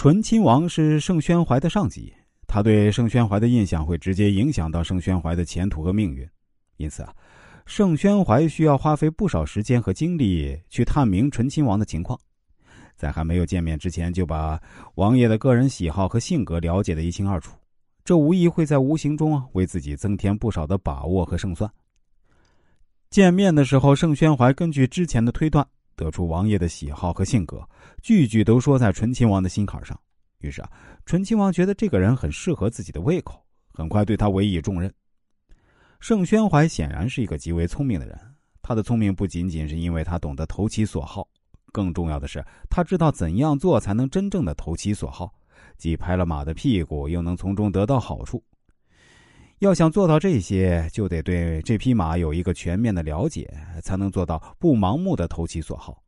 醇亲王是盛宣怀的上级，他对盛宣怀的印象会直接影响到盛宣怀的前途和命运。因此啊，盛宣怀需要花费不少时间和精力去探明醇亲王的情况，在还没有见面之前就把王爷的个人喜好和性格了解的一清二楚，这无疑会在无形中啊为自己增添不少的把握和胜算。见面的时候，盛宣怀根据之前的推断。得出王爷的喜好和性格，句句都说在醇亲王的心坎上。于是啊，醇亲王觉得这个人很适合自己的胃口，很快对他委以重任。盛宣怀显然是一个极为聪明的人，他的聪明不仅仅是因为他懂得投其所好，更重要的是他知道怎样做才能真正的投其所好，既拍了马的屁股，又能从中得到好处。要想做到这些，就得对这匹马有一个全面的了解，才能做到不盲目的投其所好。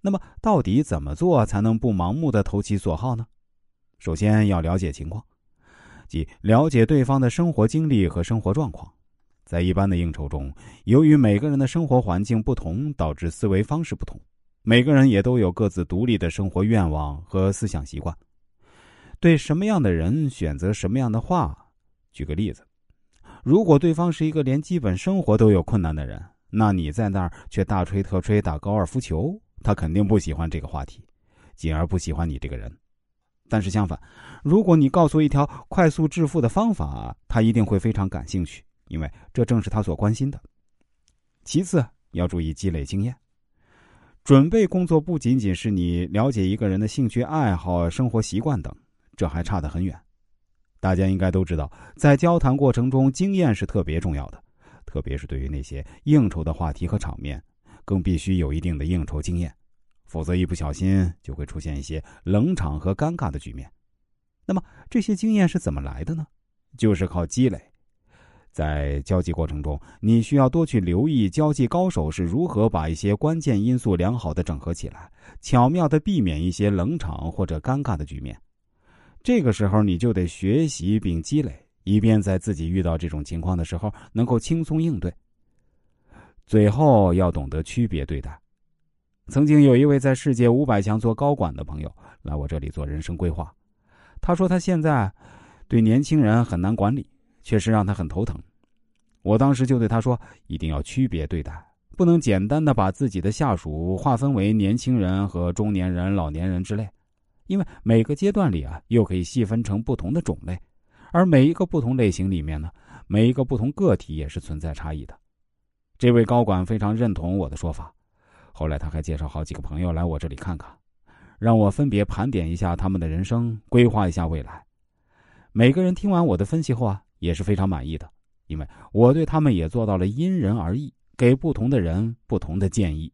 那么，到底怎么做才能不盲目的投其所好呢？首先要了解情况，即了解对方的生活经历和生活状况。在一般的应酬中，由于每个人的生活环境不同，导致思维方式不同，每个人也都有各自独立的生活愿望和思想习惯。对什么样的人选择什么样的话，举个例子。如果对方是一个连基本生活都有困难的人，那你在那儿却大吹特吹打高尔夫球，他肯定不喜欢这个话题，进而不喜欢你这个人。但是相反，如果你告诉一条快速致富的方法，他一定会非常感兴趣，因为这正是他所关心的。其次，要注意积累经验。准备工作不仅仅是你了解一个人的兴趣爱好、生活习惯等，这还差得很远。大家应该都知道，在交谈过程中，经验是特别重要的，特别是对于那些应酬的话题和场面，更必须有一定的应酬经验，否则一不小心就会出现一些冷场和尴尬的局面。那么这些经验是怎么来的呢？就是靠积累。在交际过程中，你需要多去留意交际高手是如何把一些关键因素良好的整合起来，巧妙的避免一些冷场或者尴尬的局面。这个时候，你就得学习并积累，以便在自己遇到这种情况的时候能够轻松应对。最后，要懂得区别对待。曾经有一位在世界五百强做高管的朋友来我这里做人生规划，他说他现在对年轻人很难管理，确实让他很头疼。我当时就对他说：“一定要区别对待，不能简单的把自己的下属划分为年轻人和中年人、老年人之类。”因为每个阶段里啊，又可以细分成不同的种类，而每一个不同类型里面呢，每一个不同个体也是存在差异的。这位高管非常认同我的说法，后来他还介绍好几个朋友来我这里看看，让我分别盘点一下他们的人生，规划一下未来。每个人听完我的分析后啊，也是非常满意的，因为我对他们也做到了因人而异，给不同的人不同的建议。